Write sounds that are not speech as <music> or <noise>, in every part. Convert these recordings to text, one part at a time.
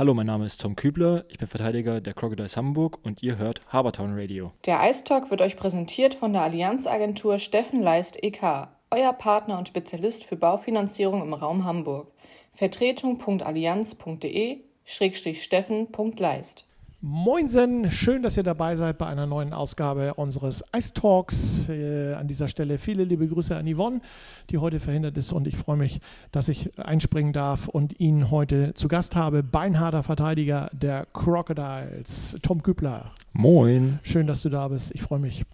Hallo, mein Name ist Tom Kübler, ich bin Verteidiger der Crocodiles Hamburg und ihr hört Habertown Radio. Der Ice Talk wird euch präsentiert von der Allianzagentur Steffen Leist e.K., euer Partner und Spezialist für Baufinanzierung im Raum Hamburg. Vertretung.allianz.de-steffen.leist. Moinsen, schön, dass ihr dabei seid bei einer neuen Ausgabe unseres Ice Talks. Äh, an dieser Stelle viele liebe Grüße an Yvonne, die heute verhindert ist und ich freue mich, dass ich einspringen darf und ihn heute zu Gast habe. Beinharter Verteidiger der Crocodiles, Tom Kübler. Moin. Schön, dass du da bist, ich freue mich.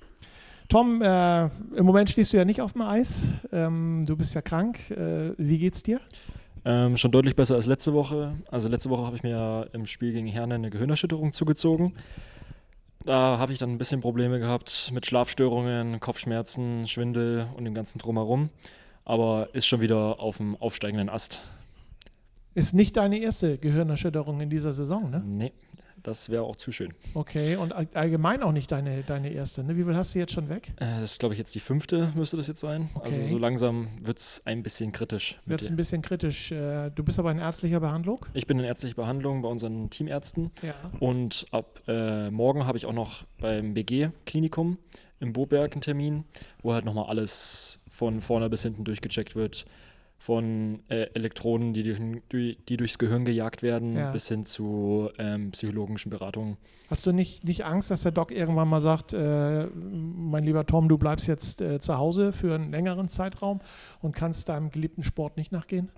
Tom, äh, im Moment stehst du ja nicht auf dem Eis. Ähm, du bist ja krank. Äh, wie geht's dir? Ähm, schon deutlich besser als letzte Woche. Also letzte Woche habe ich mir ja im Spiel gegen Herne eine Gehirnerschütterung zugezogen. Da habe ich dann ein bisschen Probleme gehabt mit Schlafstörungen, Kopfschmerzen, Schwindel und dem ganzen Drumherum. Aber ist schon wieder auf dem aufsteigenden Ast. Ist nicht deine erste Gehirnerschütterung in dieser Saison, ne? Nee, das wäre auch zu schön. Okay, und allgemein auch nicht deine, deine erste. Ne? Wie viel hast du jetzt schon weg? Äh, das ist, glaube ich, jetzt die fünfte, müsste das jetzt sein. Also okay. Also so langsam wird es ein bisschen kritisch. Wird es ein bisschen kritisch. Äh, du bist aber in ärztlicher Behandlung? Ich bin in ärztlicher Behandlung bei unseren Teamärzten. Ja. Und ab äh, morgen habe ich auch noch beim BG-Klinikum im Boberg einen Termin, wo halt nochmal alles von vorne bis hinten durchgecheckt wird von äh, Elektronen, die, durch, die durchs Gehirn gejagt werden, ja. bis hin zu ähm, psychologischen Beratungen. Hast du nicht, nicht Angst, dass der Doc irgendwann mal sagt, äh, mein lieber Tom, du bleibst jetzt äh, zu Hause für einen längeren Zeitraum und kannst deinem geliebten Sport nicht nachgehen?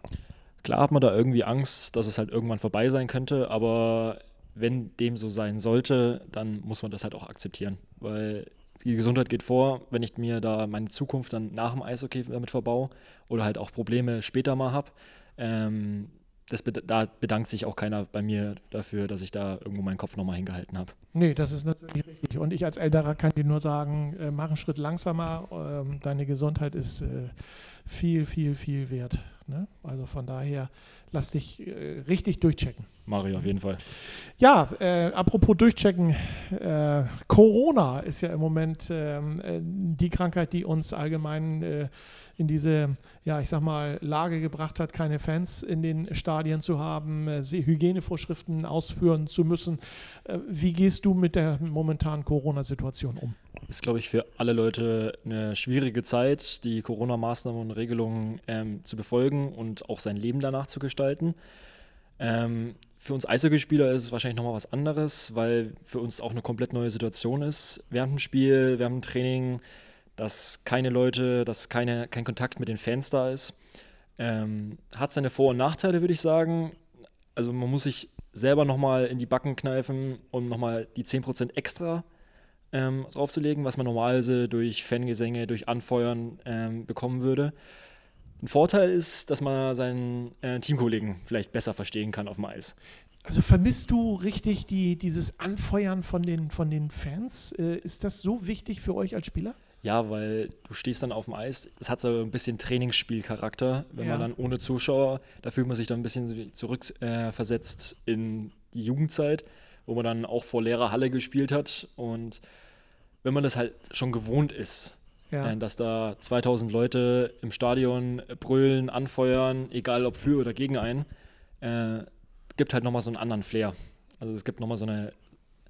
Klar hat man da irgendwie Angst, dass es halt irgendwann vorbei sein könnte, aber wenn dem so sein sollte, dann muss man das halt auch akzeptieren, weil die Gesundheit geht vor, wenn ich mir da meine Zukunft dann nach dem Eishockey damit verbau oder halt auch Probleme später mal habe. Ähm, das, da bedankt sich auch keiner bei mir dafür, dass ich da irgendwo meinen Kopf nochmal hingehalten habe. Nee, das ist natürlich richtig. Und ich als Älterer kann dir nur sagen, äh, mach einen Schritt langsamer. Ähm, deine Gesundheit ist äh, viel, viel, viel wert. Ne? Also von daher lass dich äh, richtig durchchecken. Mario, auf jeden Fall. Ja, äh, apropos durchchecken, äh, Corona ist ja im Moment ähm, äh, die Krankheit, die uns allgemein äh, in diese, ja, ich sag mal, Lage gebracht hat, keine Fans in den Stadien zu haben, äh, Hygienevorschriften ausführen zu müssen. wie gehst du mit der momentanen Corona-Situation um? Ist, glaube ich, für alle Leute eine schwierige Zeit, die Corona-Maßnahmen und Regelungen ähm, zu befolgen und auch sein Leben danach zu gestalten. Ähm, für uns Eishockeyspieler ist es wahrscheinlich nochmal was anderes, weil für uns auch eine komplett neue Situation ist. Während dem Spiel, während dem Training, dass keine Leute, dass keine, kein Kontakt mit den Fans da ist. Ähm, hat seine Vor- und Nachteile, würde ich sagen. Also man muss sich selber nochmal in die Backen kneifen, um nochmal die 10% extra ähm, draufzulegen, was man normalerweise durch Fangesänge, durch Anfeuern ähm, bekommen würde. Ein Vorteil ist, dass man seinen äh, Teamkollegen vielleicht besser verstehen kann auf dem Eis. Also vermisst du richtig die, dieses Anfeuern von den, von den Fans? Äh, ist das so wichtig für euch als Spieler? Ja, weil du stehst dann auf dem Eis. Es hat so ein bisschen Trainingsspielcharakter, wenn ja. man dann ohne Zuschauer, da fühlt man sich dann ein bisschen zurückversetzt äh, in die Jugendzeit, wo man dann auch vor leerer Halle gespielt hat. Und wenn man das halt schon gewohnt ist, ja. Äh, dass da 2000 Leute im Stadion brüllen, anfeuern, egal ob für oder gegen einen, äh, gibt halt nochmal so einen anderen Flair. Also es gibt nochmal so eine.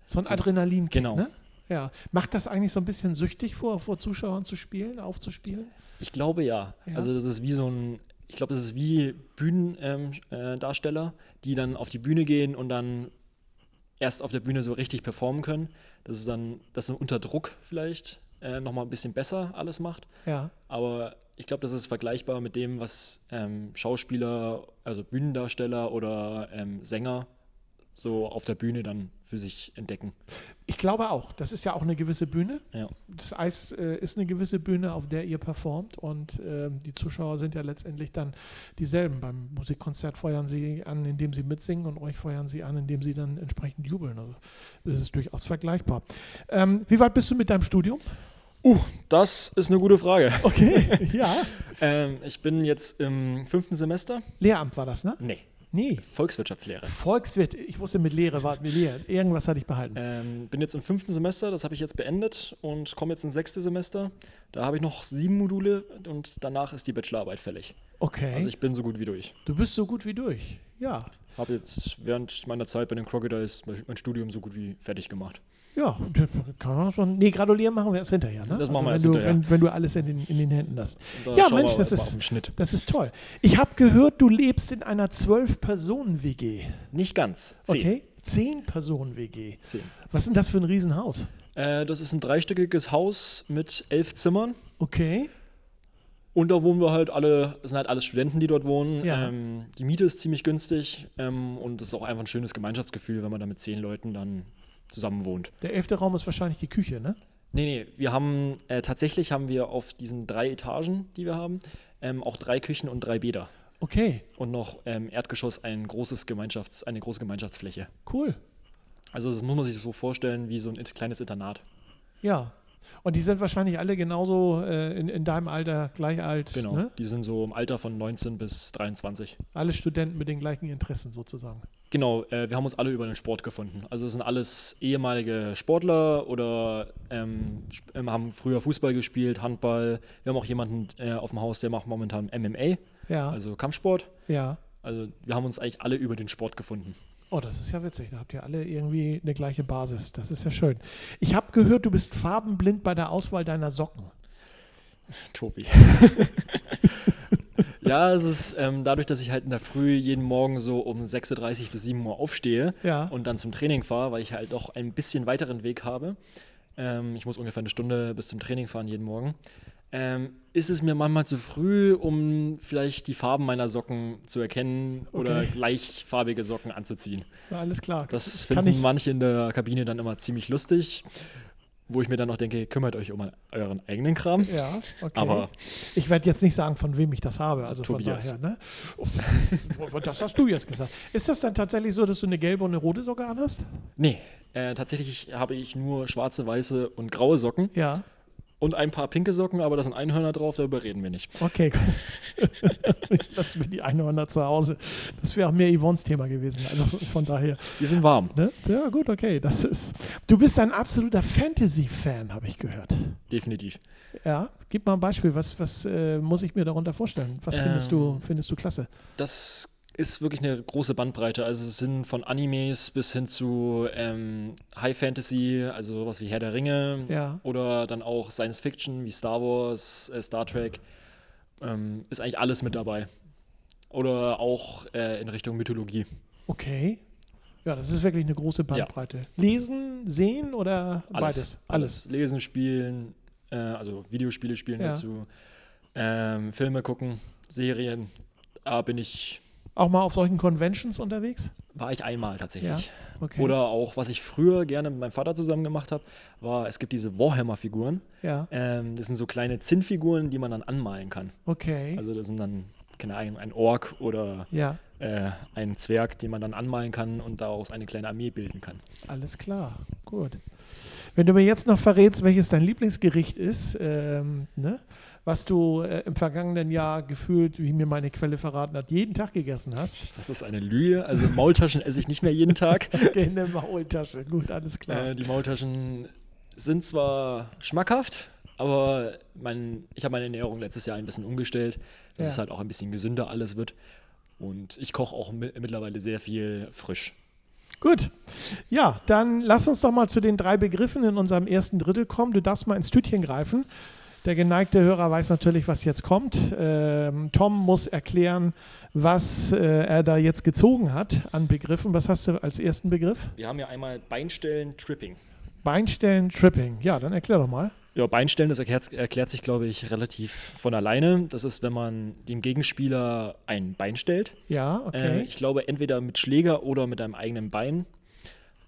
So ein so, Adrenalin. Genau. Ne? Ja. Macht das eigentlich so ein bisschen süchtig vor, vor Zuschauern zu spielen, aufzuspielen? Ich glaube ja. ja. Also das ist wie so ein, ich glaube, das ist wie Bühnendarsteller, ähm, äh, die dann auf die Bühne gehen und dann erst auf der Bühne so richtig performen können. Das ist dann, das ist unter Druck vielleicht äh, nochmal ein bisschen besser alles macht. Ja. Aber ich glaube, das ist vergleichbar mit dem, was ähm, Schauspieler, also Bühnendarsteller oder ähm, Sänger so auf der Bühne dann für sich entdecken. Ich glaube auch. Das ist ja auch eine gewisse Bühne. Ja. Das Eis äh, ist eine gewisse Bühne, auf der ihr performt und äh, die Zuschauer sind ja letztendlich dann dieselben. Beim Musikkonzert feuern sie an, indem sie mitsingen und euch feuern sie an, indem sie dann entsprechend jubeln. Also es ist durchaus vergleichbar. Ähm, wie weit bist du mit deinem Studium? Uh, das ist eine gute Frage. Okay, <laughs> ja. ähm, ich bin jetzt im fünften Semester. Lehramt war das, ne? Nee. Nee. Volkswirtschaftslehre. Volkswirt, ich wusste mit Lehre war mit Lehre. Irgendwas hatte ich behalten. Ähm, bin jetzt im fünften Semester, das habe ich jetzt beendet und komme jetzt ins sechste Semester. Da habe ich noch sieben Module und danach ist die Bachelorarbeit fällig. Okay. Also ich bin so gut wie durch. Du bist so gut wie durch, ja. habe jetzt während meiner Zeit bei den Crocodiles mein Studium so gut wie fertig gemacht. Ja, kann man schon. Nee, gratulieren machen wir erst hinterher. Ne? Das machen wir also erst wenn du, hinterher. Wenn, wenn du alles in den, in den Händen hast. Ja, Mensch, das ist-. Das ist toll. Ich habe gehört, du lebst in einer Zwölf-Personen-WG. Nicht ganz. Zehn. Okay? Zehn-Personen-WG. Zehn. Was ist denn das für ein Riesenhaus? Äh, das ist ein dreistöckiges Haus mit elf Zimmern. Okay. Und da wohnen wir halt alle, es sind halt alles Studenten, die dort wohnen. Ja. Ähm, die Miete ist ziemlich günstig ähm, und es ist auch einfach ein schönes Gemeinschaftsgefühl, wenn man da mit zehn Leuten dann zusammen wohnt. Der elfte Raum ist wahrscheinlich die Küche, ne? Nee, nee, wir haben, äh, tatsächlich haben wir auf diesen drei Etagen, die wir haben, ähm, auch drei Küchen und drei Bäder. Okay, Und noch ähm, Erdgeschoss ein großes Gemeinschafts-, eine große Gemeinschaftsfläche. cool. Also das muss man sich so vorstellen wie so ein kleines Internat. Ja. Und die sind wahrscheinlich alle genauso äh, in, in deinem Alter gleich alt. Genau. Ne? Die sind so im Alter von 19 bis 23. Alle Studenten mit den gleichen Interessen sozusagen. Genau, äh, wir haben uns alle über den Sport gefunden. Also es sind alles ehemalige Sportler oder ähm, ähm, haben früher Fußball gespielt, Handball. Wir haben auch jemanden äh, auf dem Haus, der macht momentan MMA, Ja, also Kampfsport. ja. Also wir haben uns eigentlich alle über den Sport gefunden. Oh, das ist ja witzig. Da habt ihr alle irgendwie eine gleiche Basis. Das ist ja schön. Ich habe gehört, du bist farbenblind bei der Auswahl deiner Socken. Tobi. ja, es ist ähm, dadurch, dass ich halt in der Früh jeden Morgen so um 6.30 Uhr bis 7 Uhr aufstehe Ja. und dann zum Training fahre, weil ich halt doch ein bisschen weiteren Weg habe. Ähm, ich muss ungefähr eine Stunde bis zum Training fahren jeden Morgen. Ähm, ist es mir manchmal zu früh, um vielleicht die Farben meiner Socken zu erkennen oder Okay. gleichfarbige Socken anzuziehen. Ja, alles klar. Das finden manche in der Kabine dann immer ziemlich lustig, wo ich mir dann noch denke, kümmert euch um euren eigenen Kram. Ja, okay. Aber ich werde jetzt nicht sagen, von wem ich das habe. Also Tobias. von daher, ne? Oh, <laughs> das hast du jetzt gesagt. Ist das dann tatsächlich so, dass du eine gelbe und eine rote Socke anhast? nee, äh, tatsächlich habe ich nur schwarze, weiße und graue Socken Ja. Und ein paar pinke Socken, aber da sind Einhörner drauf, darüber reden wir nicht. Okay, gut. <laughs> Lassen wir die Einhörner zu Hause. Das wäre auch mehr Yvonnes Thema gewesen. Also von daher. Die sind warm, Ne? Ja, gut, okay. Das ist. Du bist ein absoluter Fantasy-Fan, habe ich gehört. definitiv. Ja, gib mal ein Beispiel. Was, was äh, muss ich mir darunter vorstellen? Was findest, du, Ähm. findest du klasse? Das ist wirklich eine große Bandbreite. Also es sind von Animes bis hin zu ähm, High Fantasy, also sowas wie Herr der Ringe Ja. oder dann auch Science Fiction wie Star Wars, äh, Star Trek. Ähm, ist eigentlich alles mit dabei. Oder auch äh, in Richtung Mythologie. Okay. Ja, das ist wirklich eine große Bandbreite. Lesen, sehen oder beides? Alles. Lesen, spielen, äh, also Videospiele spielen Ja. dazu, ähm, Filme gucken, Serien. Da bin ich, Auch mal auf solchen Conventions unterwegs? war ich einmal tatsächlich. Okay. Oder auch, was ich früher gerne mit meinem Vater zusammen gemacht habe, war, es gibt diese Warhammer-Figuren. Ja, Ähm, das sind so kleine Zinnfiguren, die man dann anmalen kann. okay. Also das sind dann, keine Ahnung, ein Ork oder ja, äh, ein Zwerg, den man dann anmalen kann und daraus eine kleine Armee bilden kann. alles klar. Gut. Wenn du mir jetzt noch verrätst, welches dein Lieblingsgericht ist, ähm, ne? Was du äh, im vergangenen Jahr gefühlt, wie mir meine Quelle verraten hat, jeden Tag gegessen hast. Das ist eine Lüge. Also Maultaschen esse ich nicht mehr jeden Tag. <laughs> in der Maultasche. Gut, alles klar. Äh, die Maultaschen sind zwar schmackhaft, aber mein, ich habe meine Ernährung letztes Jahr ein bisschen umgestellt, dass Ja. es halt auch ein bisschen gesünder alles wird. Und ich koche auch mi mittlerweile sehr viel frisch. Gut. Ja, dann lass uns doch mal zu den drei Begriffen in unserem ersten Drittel kommen. Du darfst mal ins Tütchen greifen. Der geneigte Hörer weiß natürlich, was jetzt kommt. Ähm, Tom muss erklären, was äh, er da jetzt gezogen hat an Begriffen. Was hast du als ersten Begriff? Wir haben ja einmal Beinstellen, Tripping. Beinstellen, Tripping. Ja, dann erklär doch mal. Ja, Beinstellen, das erklärt, erklärt sich, glaube ich, relativ von alleine. Das ist, wenn man dem Gegenspieler ein Bein stellt. Ja, Äh, okay. ich glaube, entweder mit Schläger oder mit einem eigenen Bein.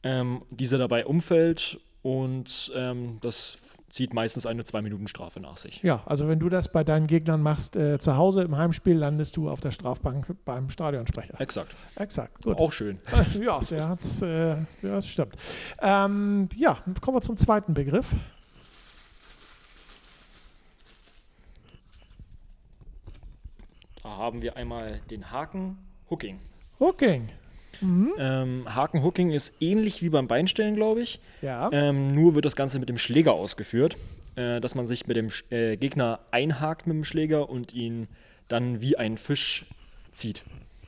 Ähm, dieser dabei umfällt und ähm, das zieht meistens eine Zwei-Minuten-Strafe nach sich. ja, also wenn du das bei deinen Gegnern machst, äh, zu Hause im Heimspiel, landest du auf der Strafbank beim Stadionsprecher. Exakt. Exakt, gut. Auch schön. <laughs> Ja, der hat's, äh, das stimmt. Ähm, ja, kommen wir zum zweiten Begriff. Da haben wir einmal den Haken Hooking. Hooking. Ähm, Haken Hooking ist ähnlich wie beim Beinstellen, glaube ich. Ja. Ähm, nur wird das Ganze mit dem Schläger ausgeführt, äh, dass man sich mit dem äh, Gegner einhakt mit dem Schläger und ihn dann wie ein Fisch zieht.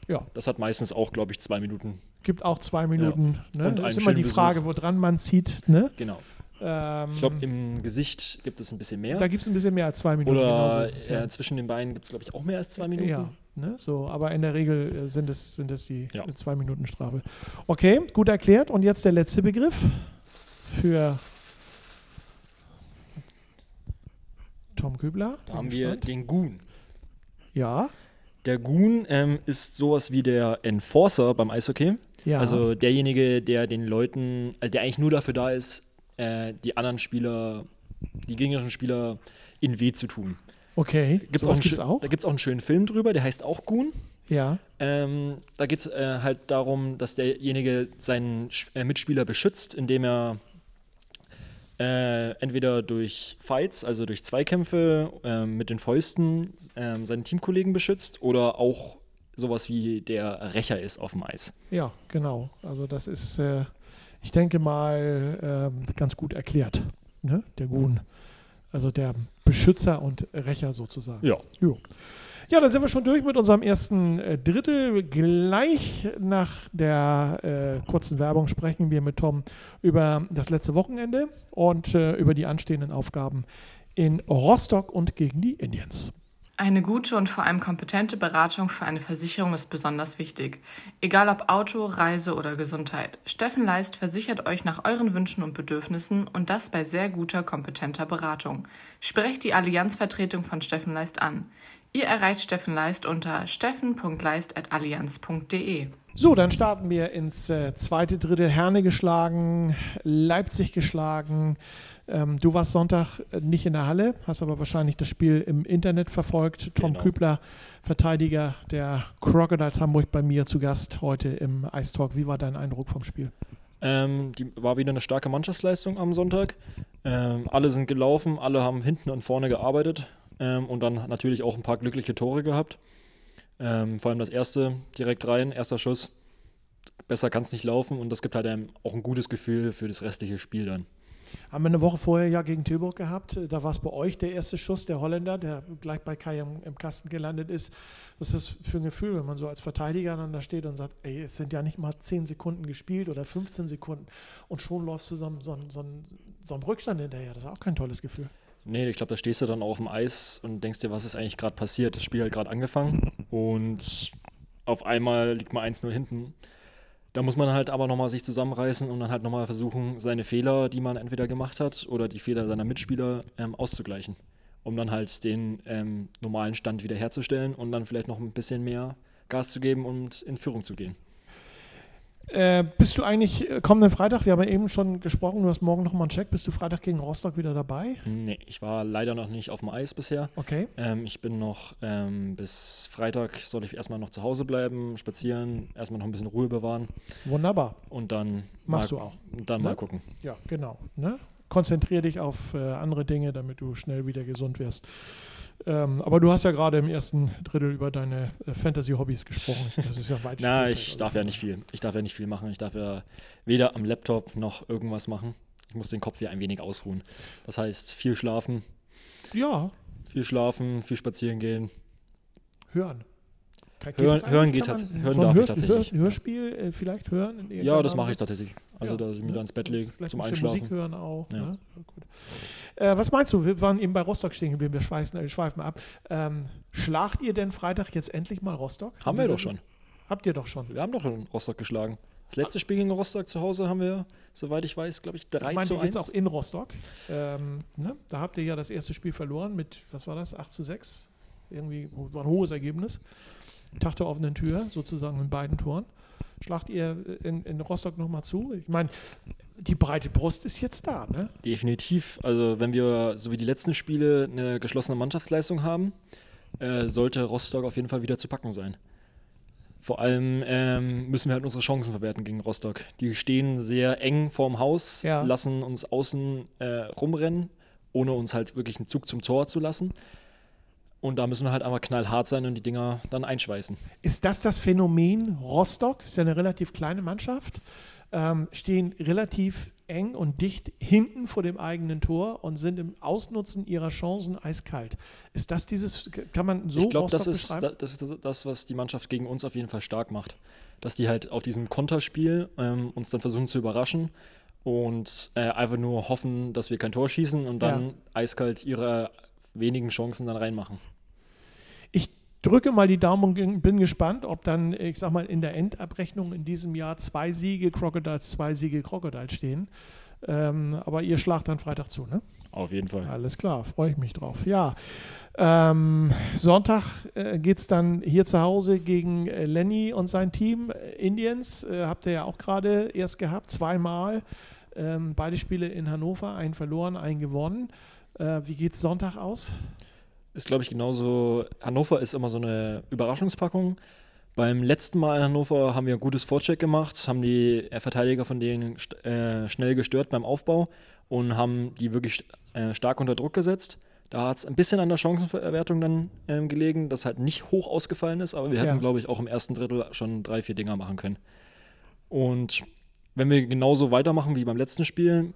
Ja. Das hat meistens auch, glaube ich, zwei Minuten. Gibt auch zwei Minuten. Ne? Und Das ist immer die Frage, woran man zieht. Ne? Genau. Ähm, Ich glaube, im Gesicht gibt es ein bisschen mehr. da gibt es ein bisschen mehr als zwei Minuten. genau Oder ist es, ja. äh, zwischen den Beinen gibt es, glaube ich, auch mehr als zwei Minuten. Ja, ne, so, aber in der Regel äh, sind es, sind es die Ja. zwei Minuten Strafe. Okay, gut erklärt. Und jetzt der letzte Begriff für Tom Kübler. Da haben wir den Goon. Ja, Der Goon ähm, ist sowas wie der Enforcer beim Eishockey. ja. Also derjenige, der den Leuten, also der eigentlich nur dafür da ist, äh, die anderen Spieler, die gegnerischen Spieler in weh zu tun. okay. Gibt's Sowas auch gibt's auch? Da gibt es auch einen schönen Film drüber, der heißt auch Goon. Ja, Ähm, da geht es äh, halt darum, dass derjenige seinen äh, Mitspieler beschützt, indem er äh, entweder durch Fights, also durch Zweikämpfe äh, mit den Fäusten äh, seinen Teamkollegen beschützt oder auch sowas wie der Rächer ist auf dem Eis. ja, genau. Also das ist, äh, ich denke mal, ähm, ganz gut erklärt. Ne? Der Gun. Also der Beschützer und Rächer sozusagen. Ja. Jo. Ja, dann sind wir schon durch mit unserem ersten äh, Drittel. Gleich nach der äh, kurzen Werbung sprechen wir mit Tom über das letzte Wochenende und äh, über die anstehenden Aufgaben in Rostock und gegen die Indians. Eine gute und vor allem kompetente Beratung für eine Versicherung ist besonders wichtig. Egal ob Auto, Reise oder Gesundheit. Steffen Leist versichert euch nach euren Wünschen und Bedürfnissen und das bei sehr guter, kompetenter Beratung. Sprecht die Allianzvertretung von Steffen Leist an. Ihr erreicht Steffen Leist unter steffen.leist.allianz.de. So, dann starten wir ins äh, zweite Drittel. Herne geschlagen, Leipzig geschlagen. Ähm, du warst Sonntag äh, nicht in der Halle, hast aber wahrscheinlich das Spiel im Internet verfolgt. Tom Genau. Kübler, Verteidiger der Crocodiles Hamburg, bei mir zu Gast heute im Ice Talk. Wie war dein Eindruck vom Spiel? Ähm, die war wieder eine starke Mannschaftsleistung am Sonntag. Ähm, alle sind gelaufen, alle haben hinten und vorne gearbeitet ähm, und dann natürlich auch ein paar glückliche Tore gehabt. Ähm, vor allem das erste direkt rein, erster Schuss. Besser kann es nicht laufen und das gibt halt einem auch ein gutes Gefühl für das restliche Spiel dann. Haben wir eine Woche vorher ja gegen Tilburg gehabt. Da war es bei euch der erste Schuss, der Holländer, der gleich bei Kai im, im Kasten gelandet ist. Was ist das für ein Gefühl, wenn man so als Verteidiger dann da steht und sagt, ey, es sind ja nicht mal 10 Sekunden gespielt oder 15 Sekunden und schon läufst du so, einem- so, so, so einem Rückstand hinterher. Das ist auch kein tolles Gefühl. Nee, ich glaube, da stehst du dann auf dem Eis und denkst dir, was ist eigentlich gerade passiert? Das Spiel hat gerade angefangen <laughs> und auf einmal liegt man 1-0 hinten. Da muss man halt aber nochmal sich zusammenreißen und dann halt nochmal versuchen, seine Fehler, die man entweder gemacht hat oder die Fehler seiner Mitspieler ähm, auszugleichen. Um dann halt den ähm, normalen Stand wiederherzustellen und dann vielleicht noch ein bisschen mehr Gas zu geben und in Führung zu gehen. Äh, bist du eigentlich äh, kommenden Freitag, wir haben ja eben schon gesprochen, du hast morgen nochmal einen Check, bist du Freitag gegen Rostock wieder dabei? Nee, ich war leider noch nicht auf dem Eis bisher. Okay. Ähm, ich bin noch ähm, bis Freitag, soll ich erstmal noch zu Hause bleiben, spazieren, erstmal noch ein bisschen Ruhe bewahren Wunderbar. und dann Machst mal, du auch. dann Ne? mal gucken. Ja, genau. Ne? Konzentrier dich auf äh, andere Dinge, damit du schnell wieder gesund wirst. Ähm, aber du hast ja gerade im ersten Drittel über deine äh, Fantasy-Hobbys gesprochen. Das ist ja weit <laughs> Na, ich also darf ja nicht viel. Ich darf ja nicht viel machen. Ich darf ja weder am Laptop noch irgendwas machen. Ich muss den Kopf hier ein wenig ausruhen. Das heißt, viel schlafen. Ja, viel schlafen, viel spazieren gehen. hören. Hören- hören geht Kann tats- man hören darf ich Hör- tatsächlich. Hör, Hörspiel äh, vielleicht hören? Ja, das mache ich tatsächlich. Also, Ja, dass ich mich ne? da ins Bett lege zum ein bisschen Musik Einschlafen. hören auch. Ja. Ne? Ja. Äh, was meinst du? Wir waren eben bei Rostock stehen geblieben. Wir schweifen, äh, schweifen ab. Ähm, schlagt ihr denn Freitag jetzt endlich mal Rostock? Haben wir doch schon. Habt ihr doch schon. Wir haben doch in Rostock geschlagen. Das letzte Spiel gegen Rostock zu Hause haben wir, soweit ich weiß, glaube ich, 3 ich meine zu jetzt 1. auch in Rostock. Ähm, ne? Da habt ihr ja das erste Spiel verloren mit, was war das, 8 zu 6? Irgendwie war ein hohes Ergebnis. Tag der offenen Tür, sozusagen in beiden Toren. Schlagt ihr in, in Rostock nochmal zu? Ich meine, die breite Brust ist jetzt da, ne? Definitiv. Also wenn wir so wie die letzten Spiele eine geschlossene Mannschaftsleistung haben, äh, sollte Rostock auf jeden Fall wieder zu packen sein. Vor allem ähm, müssen wir halt unsere Chancen verwerten gegen Rostock. Die stehen sehr eng vorm Haus, Ja. lassen uns außen äh, rumrennen, ohne uns halt wirklich einen Zug zum Tor zu lassen. Und da müssen wir halt einfach knallhart sein und die Dinger dann einschweißen. Ist das das Phänomen Rostock? Ist ja eine relativ kleine Mannschaft. Ähm, stehen relativ eng und dicht hinten vor dem eigenen Tor und sind im Ausnutzen ihrer Chancen eiskalt. Ist das dieses, kann man so Ich glaube, das ist, das ist das, was die Mannschaft gegen uns auf jeden Fall stark macht. Dass die halt auf diesem Konterspiel ähm, uns dann versuchen zu überraschen und äh, einfach nur hoffen, dass wir kein Tor schießen und dann Ja. eiskalt ihre wenigen Chancen dann reinmachen. Drücke mal die Daumen und bin gespannt, ob dann, ich sag mal, in der Endabrechnung in diesem Jahr zwei Siege Crocodiles, zwei Siege Crocodiles stehen. Ähm, aber ihr schlagt dann Freitag zu, ne? Auf jeden Fall. Alles klar, freue ich mich drauf. Ja, ähm, Sonntag äh, geht es dann hier zu Hause gegen äh, Lenny und sein Team. Äh, Indians äh, habt ihr ja auch gerade erst gehabt, zweimal. Ähm, beide Spiele in Hannover, einen verloren, einen gewonnen. Äh, wie geht es Sonntag aus? Ist, glaube ich, genauso. Hannover ist immer so eine Überraschungspackung. Beim letzten Mal in Hannover haben wir ein gutes Vorcheck gemacht, haben die äh, Verteidiger von denen äh, schnell gestört beim Aufbau und haben die wirklich äh, stark unter Druck gesetzt. Da hat es ein bisschen an der Chancenverwertung dann ähm, gelegen, dass halt nicht hoch ausgefallen ist, aber wir Ja. hätten, glaube ich, auch im ersten Drittel schon drei, vier Dinger machen können. Und wenn wir genauso weitermachen wie beim letzten Spiel,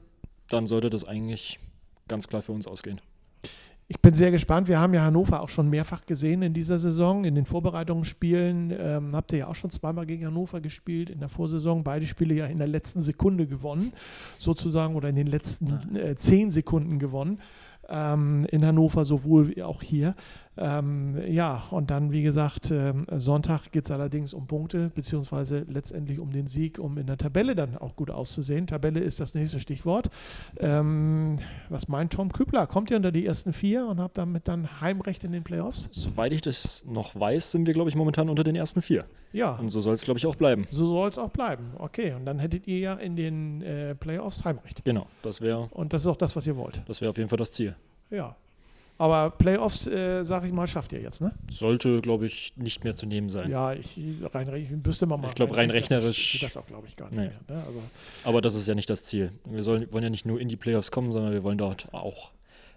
dann sollte das eigentlich ganz klar für uns ausgehen. Ich bin sehr gespannt. Wir haben ja Hannover auch schon mehrfach gesehen in dieser Saison. In den Vorbereitungsspielen ähm, habt ihr ja auch schon zweimal gegen Hannover gespielt in der Vorsaison. Beide Spiele ja in der letzten Sekunde gewonnen, sozusagen, oder in den letzten äh, zehn Sekunden gewonnen. Ähm, in Hannover sowohl wie auch hier. Ähm, ja, und dann, wie gesagt, ähm, Sonntag geht es allerdings um Punkte, beziehungsweise letztendlich um den Sieg, um in der Tabelle dann auch gut auszusehen. Tabelle ist das nächste Stichwort. Ähm, was meint Tom Kübler? Kommt ihr unter die ersten vier und habt damit dann Heimrecht in den Playoffs? Soweit ich das noch weiß, sind wir, glaube ich, momentan unter den ersten vier. Ja, Und so soll es, glaube ich, auch bleiben. so soll es auch bleiben. Okay, und dann hättet ihr ja in den äh, Playoffs Heimrecht. Genau, das wäre Und das ist auch das, was ihr wollt. das wär auf jeden Fall das Ziel. Ja. Aber Playoffs, äh, sag ich mal, schafft ihr jetzt, ne? Sollte, glaube ich, nicht mehr zu nehmen sein. Ja, ich rein, ich müsste mal mal. Ich glaub, rein rechnerisch- geht das auch, glaube ich, gar nicht Nee. mehr. Ne? Also, Aber das ist ja nicht das Ziel. Wir sollen, wollen ja nicht nur in die Playoffs kommen, sondern wir wollen dort auch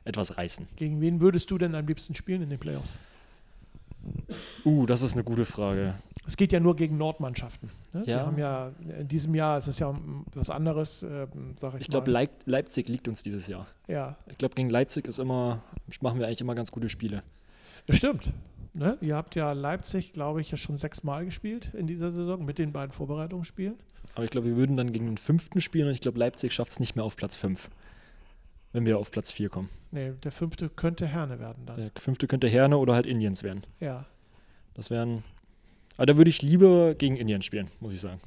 etwas reißen. gegen wen würdest du denn am liebsten spielen in den Playoffs? Uh, das ist eine gute Frage. Es geht ja nur gegen Nordmannschaften. Ne? Wir Ja. haben ja in diesem Jahr ist es ja um was anderes, äh, sag ich, Ich glaube, mal. Leip Leipzig liegt uns dieses Jahr. Ja, Ich glaube, gegen Leipzig ist immer, machen wir eigentlich immer ganz gute Spiele. das stimmt. Ne? Ihr habt ja Leipzig, glaube ich, ja schon sechsmal gespielt in dieser Saison mit den beiden Vorbereitungsspielen. Aber ich glaube, wir würden dann gegen den fünften spielen und ich glaube, Leipzig schafft es nicht mehr auf Platz fünf, wenn wir auf Platz vier kommen. Nee, der fünfte könnte Herne werden dann. Der fünfte könnte Herne oder halt Indiens werden. Ja. Das wären. Aber da würde ich lieber gegen Indien spielen, muss ich sagen.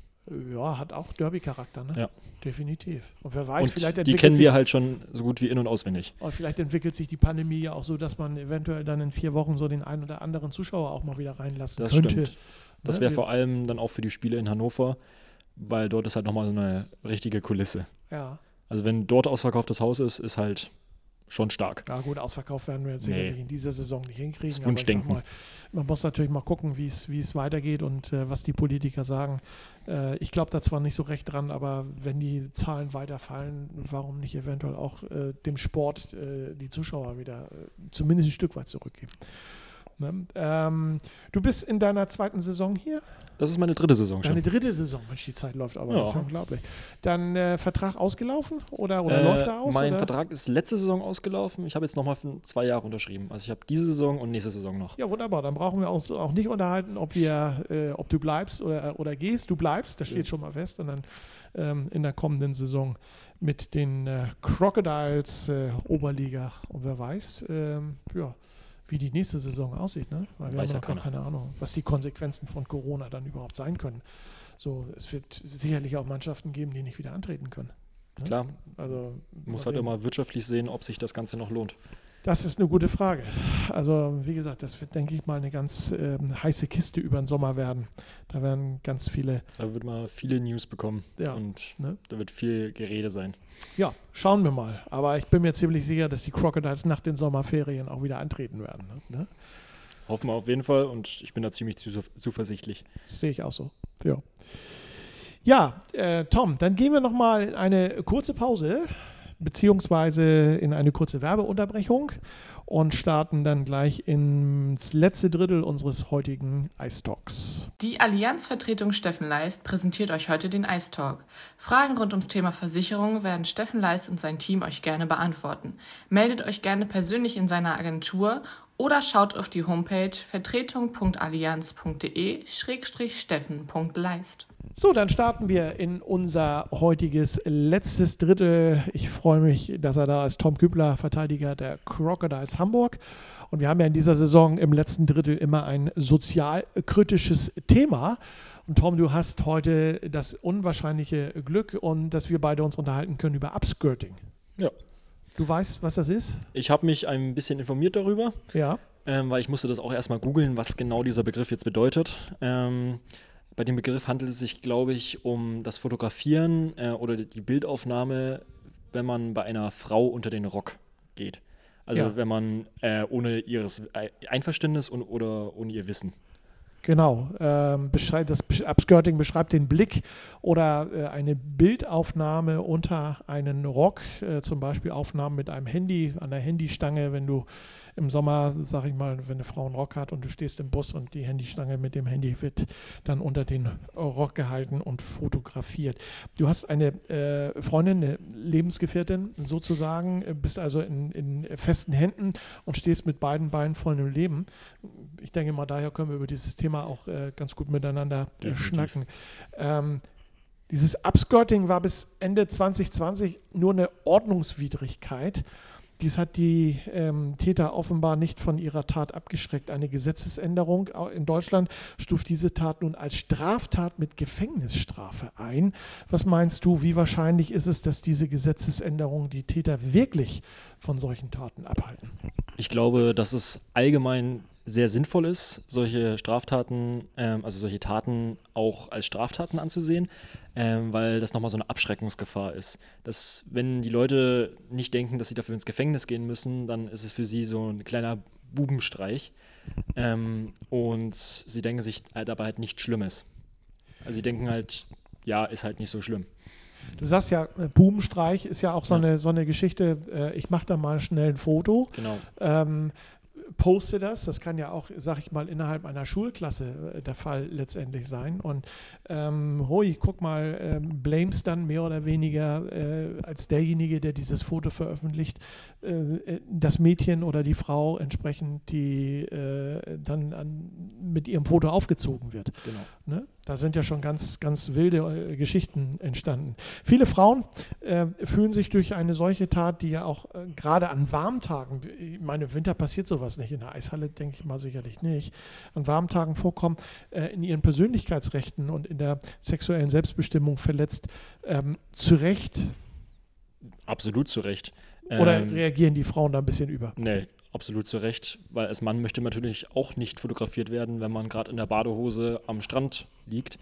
Ja, hat auch Derby-Charakter, ne? Ja. Definitiv. Und wer weiß, und vielleicht die entwickelt kennen sich wir halt schon so gut wie in- und auswendig. Und vielleicht entwickelt sich die Pandemie ja auch so, dass man eventuell dann in vier Wochen so den einen oder anderen Zuschauer auch mal wieder reinlassen Das könnte. stimmt. Das Ne? wäre vor allem dann auch für die Spiele in Hannover, weil dort ist halt nochmal so eine richtige Kulisse. Ja. Also wenn dort ausverkauftes Haus ist, ist halt schon stark. ja, gut, ausverkauft werden wir jetzt Nee. sicherlich in dieser Saison nicht hinkriegen. Das aber ich sag Wunschdenken. mal, man muss natürlich mal gucken, wie es wie es weitergeht und äh, was die Politiker sagen. Äh, ich glaube da zwar nicht so recht dran, aber wenn die Zahlen weiterfallen, warum nicht eventuell auch äh, dem Sport äh, die Zuschauer wieder äh, zumindest ein Stück weit zurückgeben. Ne? Ähm, du bist in deiner zweiten Saison hier? Das ist meine dritte Saison Deine schon. dritte Saison, Mensch, die Zeit läuft aber, Ja. das ist unglaublich. Dann äh, Vertrag ausgelaufen oder, oder Äh, läuft er aus? mein oder? Vertrag ist letzte Saison ausgelaufen. Ich habe jetzt nochmal für zwei Jahre unterschrieben. Also ich habe diese Saison und nächste Saison noch. Ja, wunderbar. Dann brauchen wir uns auch nicht unterhalten, ob wir, äh, ob du bleibst oder, oder gehst. Du bleibst, das steht Ja. schon mal fest. Und dann ähm, in der kommenden Saison mit den äh, Crocodiles äh, Oberliga. Und wer weiß, ähm, ja, wie die nächste Saison aussieht, ne? Weil wir Weiß haben ja keiner. keine Ahnung, was die Konsequenzen von Corona dann überhaupt sein können. So, es wird sicherlich auch Mannschaften geben, die nicht wieder antreten können. Ne? Klar, Also muss halt sehen. immer wirtschaftlich sehen, ob sich das Ganze noch lohnt. Das ist eine gute Frage. Also, wie gesagt, das wird, denke ich mal, eine ganz ähm, heiße Kiste über den Sommer werden. Da werden ganz viele, Da wird man viele News bekommen ja, und ne? da wird viel Gerede sein. ja, schauen wir mal. Aber ich bin mir ziemlich sicher, dass die Crocodiles nach den Sommerferien auch wieder antreten werden. Ne? Hoffen wir auf jeden Fall und ich bin da ziemlich zu- zuversichtlich. Sehe ich auch so. Ja, ja äh, Tom, dann gehen wir nochmal in eine kurze Pause, beziehungsweise in eine kurze Werbeunterbrechung. und starten dann gleich ins letzte Drittel unseres heutigen Ice Talks. Die Allianzvertretung Steffen Leist präsentiert euch heute den Ice Talk. Fragen rund ums Thema Versicherung werden Steffen Leist und sein Team euch gerne beantworten. Meldet euch gerne persönlich in seiner Agentur oder schaut auf die Homepage vertretung.allianz.de-steffen.leist. So, dann starten wir in unser heutiges letztes Drittel. Ich freue mich, dass er da ist. Tom Kübler, Verteidiger der Crocodiles Hamburg. Und wir haben ja in dieser Saison im letzten Drittel immer ein sozialkritisches Thema. Und Tom, du hast heute das unwahrscheinliche Glück und dass wir beide uns unterhalten können über Upskirting. Ja. Du weißt, was das ist? Ich habe mich ein bisschen informiert darüber, Ja. ähm, weil ich musste das auch erstmal googeln, was genau dieser Begriff jetzt bedeutet. Ähm, bei dem Begriff handelt es sich, glaube ich, um das Fotografieren äh, oder die Bildaufnahme, wenn man bei einer Frau unter den Rock geht. Also Ja. wenn man äh, ohne ihres Ei- Einverständnis und, oder ohne ihr Wissen. Genau, ähm, das Upskirting beschreibt den Blick oder äh, eine Bildaufnahme unter einen Rock, äh, zum Beispiel Aufnahmen mit einem Handy, an der Handystange, wenn du im Sommer, sag ich mal, wenn eine Frau einen Rock hat und du stehst im Bus und die Handystange mit dem Handy wird dann unter den Rock gehalten und fotografiert. Du hast eine äh, Freundin, eine Lebensgefährtin sozusagen, äh, bist also in, in festen Händen und stehst mit beiden Beinen voll im Leben. Ich denke mal, daher können wir über dieses Thema auch äh, ganz gut miteinander äh, Definitiv. schnacken. Ähm, dieses Upskirting war bis Ende 2020 nur eine Ordnungswidrigkeit. Dies hat die ähm, Täter offenbar nicht von ihrer Tat abgeschreckt. Eine Gesetzesänderung in Deutschland stuft diese Tat nun als Straftat mit Gefängnisstrafe ein. Was meinst du, wie wahrscheinlich ist es, dass diese Gesetzesänderungen die Täter wirklich von solchen Taten abhalten? Ich glaube, dass es allgemein sehr sinnvoll ist, solche Straftaten, ähm, also solche Taten auch als Straftaten anzusehen, ähm, weil das nochmal so eine Abschreckungsgefahr ist. Dass, wenn die Leute nicht denken, dass sie dafür ins Gefängnis gehen müssen, dann ist es für sie so ein kleiner Bubenstreich. Ähm, und sie denken sich äh, dabei halt nichts Schlimmes. Also sie denken halt, ja, ist halt nicht so schlimm. Du sagst ja, äh, Bubenstreich ist ja auch so, Ja. eine, so eine Geschichte, äh, ich mache da mal schnell ein Foto. Genau. ähm, poste das. Das kann ja auch, sag ich mal, innerhalb einer Schulklasse äh, der Fall letztendlich sein. Und ähm, hoi, guck mal, ähm, blames dann mehr oder weniger äh, als derjenige, der dieses Foto veröffentlicht, äh, das Mädchen oder die Frau entsprechend, die äh, dann an, mit ihrem Foto aufgezogen wird. Genau. Ne? Da sind ja schon ganz, ganz wilde äh, Geschichten entstanden. Viele Frauen äh, fühlen sich durch eine solche Tat, die ja auch äh, gerade an warmen Tagen, ich meine, im Winter passiert sowas nicht, in der Eishalle denke ich mal sicherlich nicht, an warmen Tagen vorkommen, äh, in ihren Persönlichkeitsrechten und in der sexuellen Selbstbestimmung verletzt. Ähm, zu Recht Absolut zu Recht. oder Ähm, reagieren die Frauen da ein bisschen über? Nee, absolut zu Recht, weil als Mann möchte man natürlich auch nicht fotografiert werden, wenn man gerade in der Badehose am Strand liegt.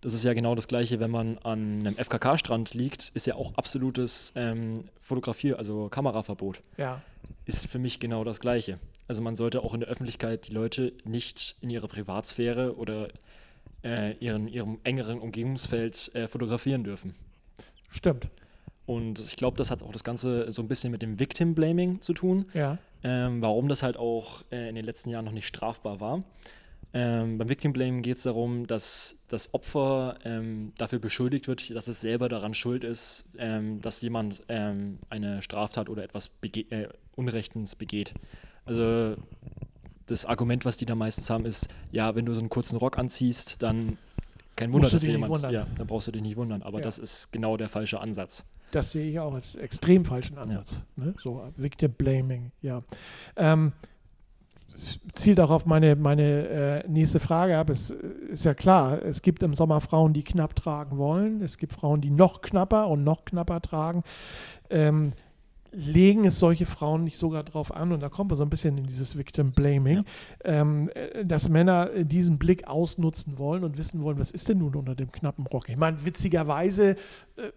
Das ist ja genau das Gleiche, wenn man an einem FKK-Strand liegt, ist ja auch absolutes ähm, Fotografier-, also Kameraverbot. Ja. Ist für mich genau das Gleiche. Also man sollte auch in der Öffentlichkeit die Leute nicht in ihrer Privatsphäre oder äh, ihren, ihrem engeren Umgebungsfeld äh, fotografieren dürfen. Stimmt. Und ich glaube, das hat auch das Ganze so ein bisschen mit dem Victim Blaming zu tun Ja. ähm, warum das halt auch äh, in den letzten Jahren noch nicht strafbar war. Ähm, beim Victim Blame geht es darum, dass das Opfer ähm, dafür beschuldigt wird, dass es selber daran schuld ist, ähm, dass jemand ähm, eine Straftat oder etwas bege äh, Unrechtens begeht. Also das Argument, was die da meistens haben, ist, ja, wenn du so einen kurzen Rock anziehst, dann kein Wunder, dass jemand, ja, dann brauchst du dich nicht wundern. Aber Ja. das ist genau der falsche Ansatz. Das sehe ich auch als extrem falschen Ansatz. Ne? So Victim Blaming, ja. Ähm, zielt auch auf meine, meine äh, nächste Frage ab. Es äh, ist ja klar, es gibt im Sommer Frauen, die knapp tragen wollen. Es gibt Frauen, die noch knapper und noch knapper tragen. Ähm, legen es solche Frauen nicht sogar darauf an, und da kommen wir so ein bisschen in dieses Victim Blaming, ähm, äh, dass Männer äh, diesen Blick ausnutzen wollen und wissen wollen, was ist denn nun unter dem knappen Rock? Ich meine, witzigerweise äh,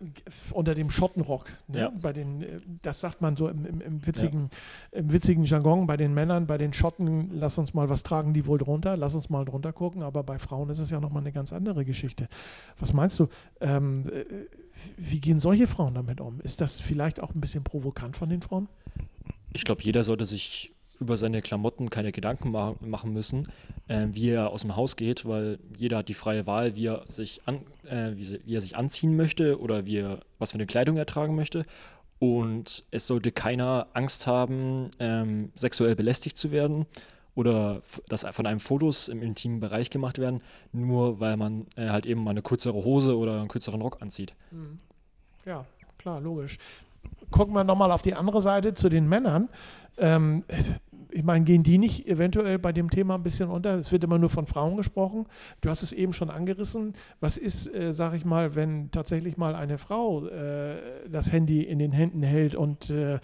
unter dem Schottenrock. Ne? Ja. Bei den, äh, das sagt man so im, im, im, witzigen, im witzigen Jargon bei den Männern, bei den Schotten, lass uns mal, was tragen die wohl drunter? Lass uns mal drunter gucken, aber bei Frauen ist es ja nochmal eine ganz andere Geschichte. Was meinst du? Ähm, äh, wie gehen solche Frauen damit um? Ist das vielleicht auch ein bisschen provokant von den Frauen? Ich glaube, jeder sollte sich über seine Klamotten keine Gedanken ma machen müssen, äh, wie er aus dem Haus geht, weil jeder hat die freie Wahl, wie er sich, an, äh, wie, wie, er sich anziehen möchte oder wie er, was für eine Kleidung er tragen möchte. Und es sollte keiner Angst haben, ähm, sexuell belästigt zu werden oder dass von einem Fotos im intimen Bereich gemacht werden, nur weil man äh, halt eben mal eine kürzere Hose oder einen kürzeren Rock anzieht. Mhm. Ja, klar, logisch. Gucken wir nochmal auf die andere Seite zu den Männern. Ähm, ich meine, gehen die nicht eventuell bei dem Thema ein bisschen unter? Es wird immer nur von Frauen gesprochen. Du hast es eben schon angerissen. Was ist, äh, sag ich mal, wenn tatsächlich mal eine Frau äh, das Handy in den Händen hält und äh,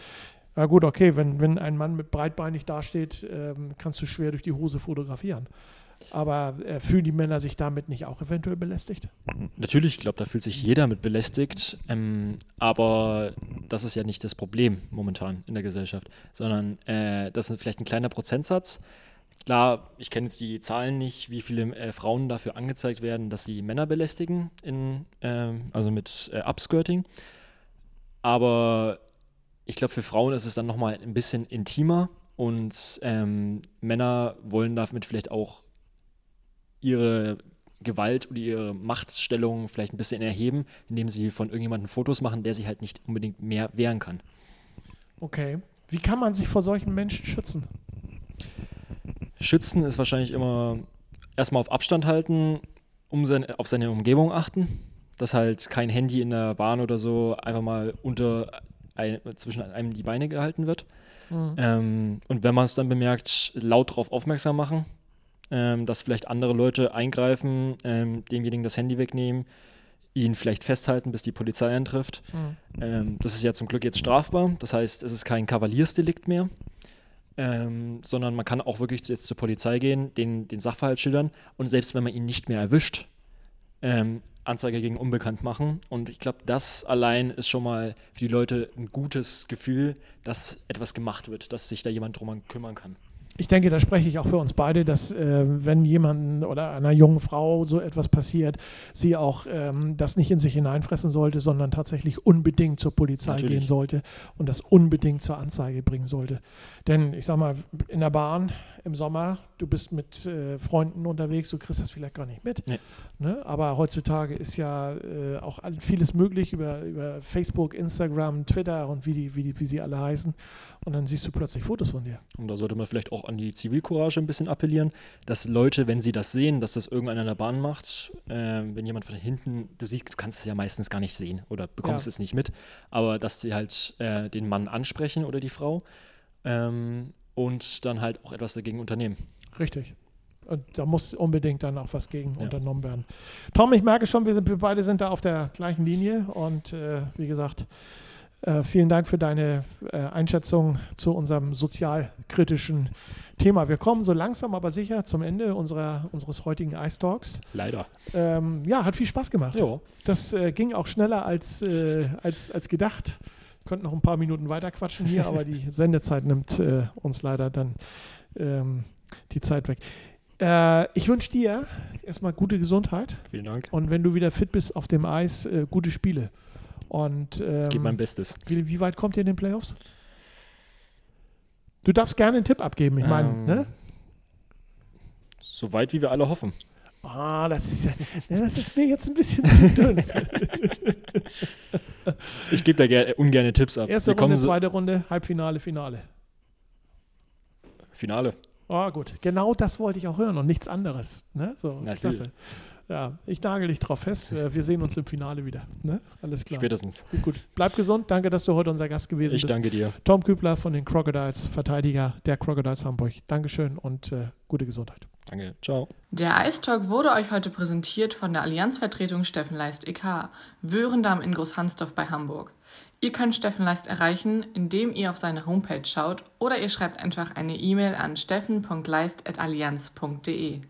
ja gut, okay, wenn, wenn ein Mann mit breitbeinig dasteht, ähm, kannst du schwer durch die Hose fotografieren. Aber äh, fühlen die Männer sich damit nicht auch eventuell belästigt? Natürlich, ich glaube, da fühlt sich jeder mit belästigt. Ähm, aber das ist ja nicht das Problem momentan in der Gesellschaft, sondern äh, das ist vielleicht ein kleiner Prozentsatz. Klar, ich kenne jetzt die Zahlen nicht, wie viele äh, Frauen dafür angezeigt werden, dass sie Männer belästigen, in, ähm, also mit äh, Upskirting. Aber ich glaube, für Frauen ist es dann nochmal ein bisschen intimer und ähm, Männer wollen damit vielleicht auch ihre Gewalt oder ihre Machtstellung vielleicht ein bisschen erheben, indem sie von irgendjemandem Fotos machen, der sich halt nicht unbedingt mehr wehren kann. Okay. Wie kann man sich vor solchen Menschen schützen? Schützen ist wahrscheinlich immer erstmal auf Abstand halten, um seine, auf seine Umgebung achten, dass halt kein Handy in der Bahn oder so einfach mal unter ein, zwischen einem die Beine gehalten wird. Mhm. Ähm, und wenn man es dann bemerkt, laut darauf aufmerksam machen, ähm, dass vielleicht andere Leute eingreifen, ähm, demjenigen das Handy wegnehmen, ihn vielleicht festhalten, bis die Polizei eintrifft. Mhm. Ähm, das ist ja zum Glück jetzt strafbar. Das heißt, es ist kein Kavaliersdelikt mehr. Ähm, sondern man kann auch wirklich jetzt zur Polizei gehen, den, den Sachverhalt schildern und selbst wenn man ihn nicht mehr erwischt, ähm, Anzeige gegen Unbekannt machen. Und ich glaube, das allein ist schon mal für die Leute ein gutes Gefühl, dass etwas gemacht wird, dass sich da jemand drum kümmern kann ich denke, da spreche ich auch für uns beide, dass äh, wenn jemandem oder einer jungen Frau so etwas passiert, sie auch ähm, das nicht in sich hineinfressen sollte, sondern tatsächlich unbedingt zur Polizei Natürlich. gehen sollte und das unbedingt zur Anzeige bringen sollte. Denn ich sag mal, in der Bahn im Sommer, du bist mit äh, Freunden unterwegs, du kriegst das vielleicht gar nicht mit. Nee. Ne? Aber heutzutage ist ja äh, auch vieles möglich über, über Facebook, Instagram, Twitter und wie, die, wie, die, wie sie alle heißen. Und dann siehst du plötzlich Fotos von dir. Und da sollte man vielleicht auch an die Zivilcourage ein bisschen appellieren, dass Leute, wenn sie das sehen, dass das irgendeiner in der Bahn macht, äh, wenn jemand von hinten, du siehst, du kannst es ja meistens gar nicht sehen oder bekommst ja. es nicht mit, aber dass sie halt äh, den Mann ansprechen oder die Frau. Ähm, und dann halt auch etwas dagegen unternehmen. Richtig. Und da muss unbedingt dann auch was gegen ja. unternommen werden. Tom, ich merke schon, wir, sind, wir beide sind da auf der gleichen Linie und äh, wie gesagt, äh, vielen Dank für deine äh, Einschätzung zu unserem sozialkritischen Thema. Wir kommen so langsam aber sicher zum Ende unserer, unseres heutigen Ice Talks. Leider. Ähm, ja, hat viel Spaß gemacht. Jo. Das äh, ging auch schneller als, äh, als, als gedacht könnten noch ein paar Minuten weiter quatschen hier, aber die <laughs> Sendezeit nimmt äh, uns leider dann ähm, die Zeit weg. Äh, ich wünsche dir erstmal gute Gesundheit. Vielen Dank. Und wenn du wieder fit bist auf dem Eis, äh, gute Spiele. Und ähm, gib mein Bestes. Wie, wie, weit kommt ihr in den Playoffs? Du darfst gerne einen Tipp abgeben, ich meine, ähm, ne? So weit, wie wir alle hoffen. Ah, das ist ja, das ist mir jetzt ein bisschen zu <laughs> dünn. ich gebe da gerne, ungerne Tipps ab. Erste Runde, so zweite Runde, Halbfinale, Finale. Finale. Ah, gut. Genau das wollte ich auch hören und nichts anderes. Ne? So, Na, klasse. Ja, ich nagel dich drauf fest. Äh, wir sehen uns im Finale wieder. Ne? Alles klar. Spätestens. Gut, gut. Bleib gesund. Danke, dass du heute unser Gast gewesen ich bist. Ich danke dir. Tom Kübler von den Crocodiles, Verteidiger der Crocodiles Hamburg. Dankeschön und äh, gute Gesundheit. Danke. Ciao. Der Ice Talk wurde euch heute präsentiert von der Allianzvertretung Steffen Leist e.K. Wörendamm in Großhansdorf bei Hamburg. Ihr könnt Steffen Leist erreichen, indem ihr auf seine Homepage schaut oder ihr schreibt einfach eine E-Mail an steffen.leist.allianz.de.